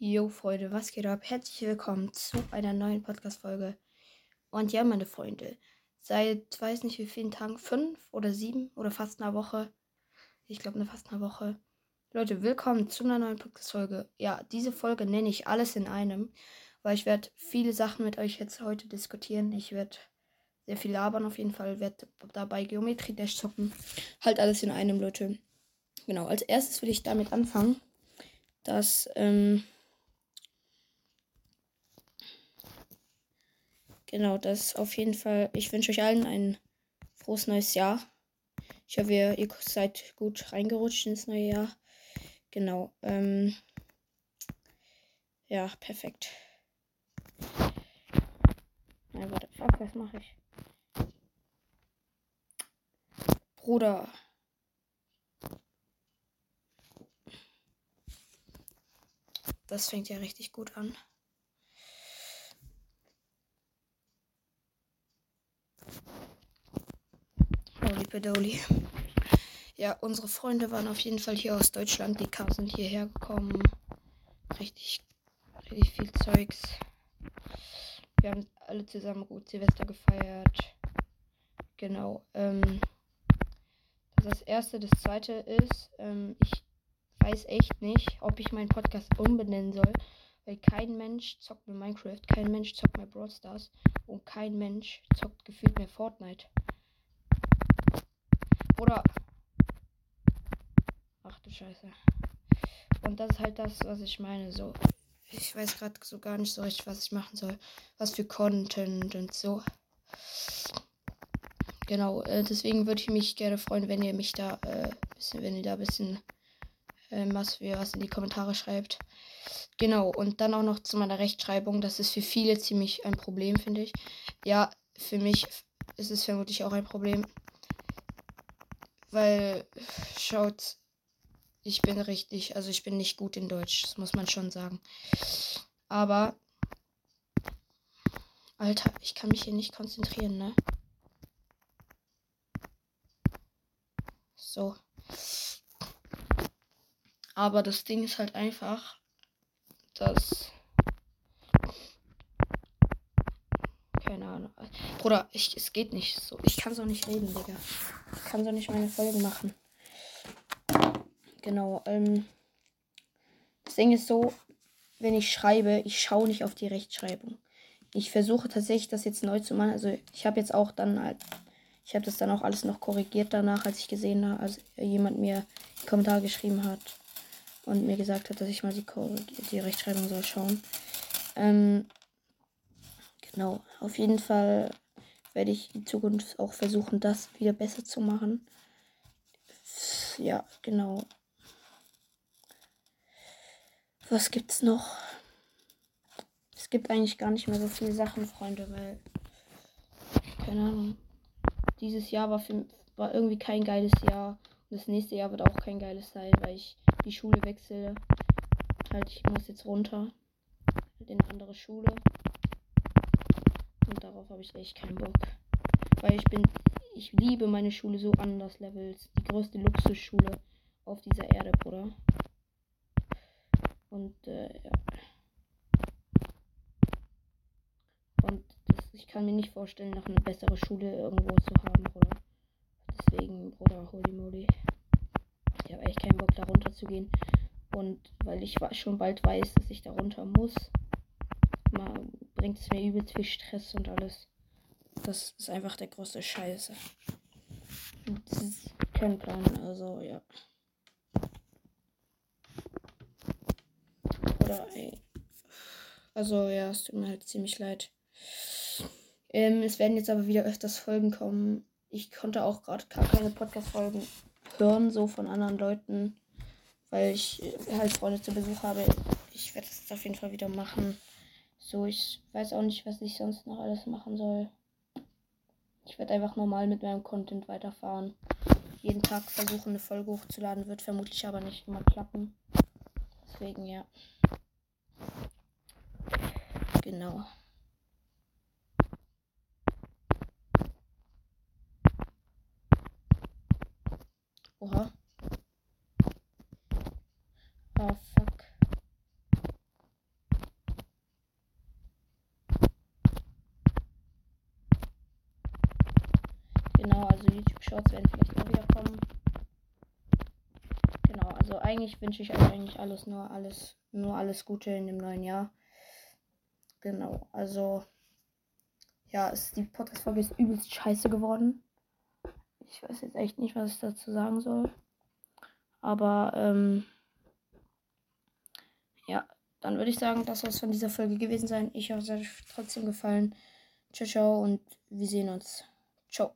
Jo, Freunde, was geht ab? Herzlich willkommen zu einer neuen Podcast-Folge. Und ja, meine Freunde, seit weiß nicht wie vielen Tagen, fünf oder sieben oder fast einer Woche, ich glaube, fast einer Woche. Leute, willkommen zu einer neuen Podcast-Folge. Ja, diese Folge nenne ich alles in einem, weil ich werde viele Sachen mit euch jetzt heute diskutieren. Ich werde sehr viel labern auf jeden Fall, werde dabei Geometrie Dash zocken. Halt alles in einem, Leute. Genau, als erstes will ich damit anfangen, dass, ähm, Genau, das auf jeden Fall. Ich wünsche euch allen ein frohes neues Jahr. Ich hoffe, ihr, ihr seid gut reingerutscht ins neue Jahr. Genau. Ähm, ja, perfekt. Nein, warte. Fuck, was mache ich? Bruder. Das fängt ja richtig gut an. Holy Pedoli. Ja, unsere Freunde waren auf jeden Fall hier aus Deutschland. Die K sind hierher gekommen. Richtig, richtig viel Zeugs. Wir haben alle zusammen gut Silvester gefeiert. Genau. Ähm, das ist das erste. Das zweite ist, ähm, ich weiß echt nicht, ob ich meinen Podcast umbenennen soll. Weil kein Mensch zockt mehr Minecraft, kein Mensch zockt mehr Brawl Stars und kein Mensch zockt gefühlt mehr Fortnite. Oder. Ach du Scheiße. Und das ist halt das, was ich meine. So. Ich weiß gerade so gar nicht so richtig, was ich machen soll. Was für Content und so. Genau, äh, deswegen würde ich mich gerne freuen, wenn ihr mich da, äh, bisschen, wenn ihr da ein bisschen äh, was für was in die Kommentare schreibt. Genau, und dann auch noch zu meiner Rechtschreibung. Das ist für viele ziemlich ein Problem, finde ich. Ja, für mich ist es vermutlich auch ein Problem. Weil, schaut, ich bin richtig, also ich bin nicht gut in Deutsch, das muss man schon sagen. Aber, Alter, ich kann mich hier nicht konzentrieren, ne? So. Aber das Ding ist halt einfach, dass. Keine Ahnung. Bruder, ich, es geht nicht so. Ich kann so nicht reden, Digga. Ich kann so nicht meine Folgen machen. Genau, ähm. Das Ding ist so, wenn ich schreibe, ich schaue nicht auf die Rechtschreibung. Ich versuche tatsächlich das jetzt neu zu machen. Also ich habe jetzt auch dann halt, ich habe das dann auch alles noch korrigiert danach, als ich gesehen habe, als jemand mir einen Kommentar geschrieben hat und mir gesagt hat, dass ich mal die, die Rechtschreibung soll schauen. Ähm, genau, auf jeden Fall werde ich in Zukunft auch versuchen, das wieder besser zu machen. Ja, genau. Was gibt's noch? Es gibt eigentlich gar nicht mehr so viele Sachen, Freunde, weil keine Ahnung. Dieses Jahr war, für, war irgendwie kein geiles Jahr. Und das nächste Jahr wird auch kein geiles sein, weil ich die Schule wechsle. Halt, ich muss jetzt runter in eine andere Schule. Und darauf habe ich echt keinen Bock. Weil ich bin, ich liebe meine Schule so anders Levels. Die größte Luxusschule auf dieser Erde, Bruder. Und, äh, ja. Und das, ich kann mir nicht vorstellen, noch eine bessere Schule irgendwo zu haben, Bruder. Deswegen, Bruder, holy moly. Ich habe echt keinen Bock, da runter zu gehen. Und weil ich schon bald weiß, dass ich da runter muss, bringt es mir übelst viel Stress und alles. Das ist einfach der größte Scheiße. Und das ist kein Plan, also ja. Oder ey. Also ja, es tut mir halt ziemlich leid. Ähm, es werden jetzt aber wieder öfters Folgen kommen. Ich konnte auch gerade gar keine Podcast-Folgen hören, so von anderen Leuten, weil ich äh, halt Freunde zu Besuch habe. Ich werde das auf jeden Fall wieder machen. So, ich weiß auch nicht, was ich sonst noch alles machen soll. Ich werde einfach normal mit meinem Content weiterfahren. Jeden Tag versuchen, eine Folge hochzuladen, wird vermutlich aber nicht immer klappen. Deswegen, ja. Genau. Oha. Oh, fuck. Shorts werden vielleicht auch wieder kommen. Genau, also eigentlich wünsche ich euch eigentlich alles nur alles, nur alles Gute in dem neuen Jahr. Genau, also ja, ist, die Podcast-Folge ist übelst scheiße geworden. Ich weiß jetzt echt nicht, was ich dazu sagen soll. Aber ähm, ja, dann würde ich sagen, das soll es von dieser Folge gewesen sein. Ich hoffe, es hat euch trotzdem gefallen. Ciao, ciao und wir sehen uns. Ciao.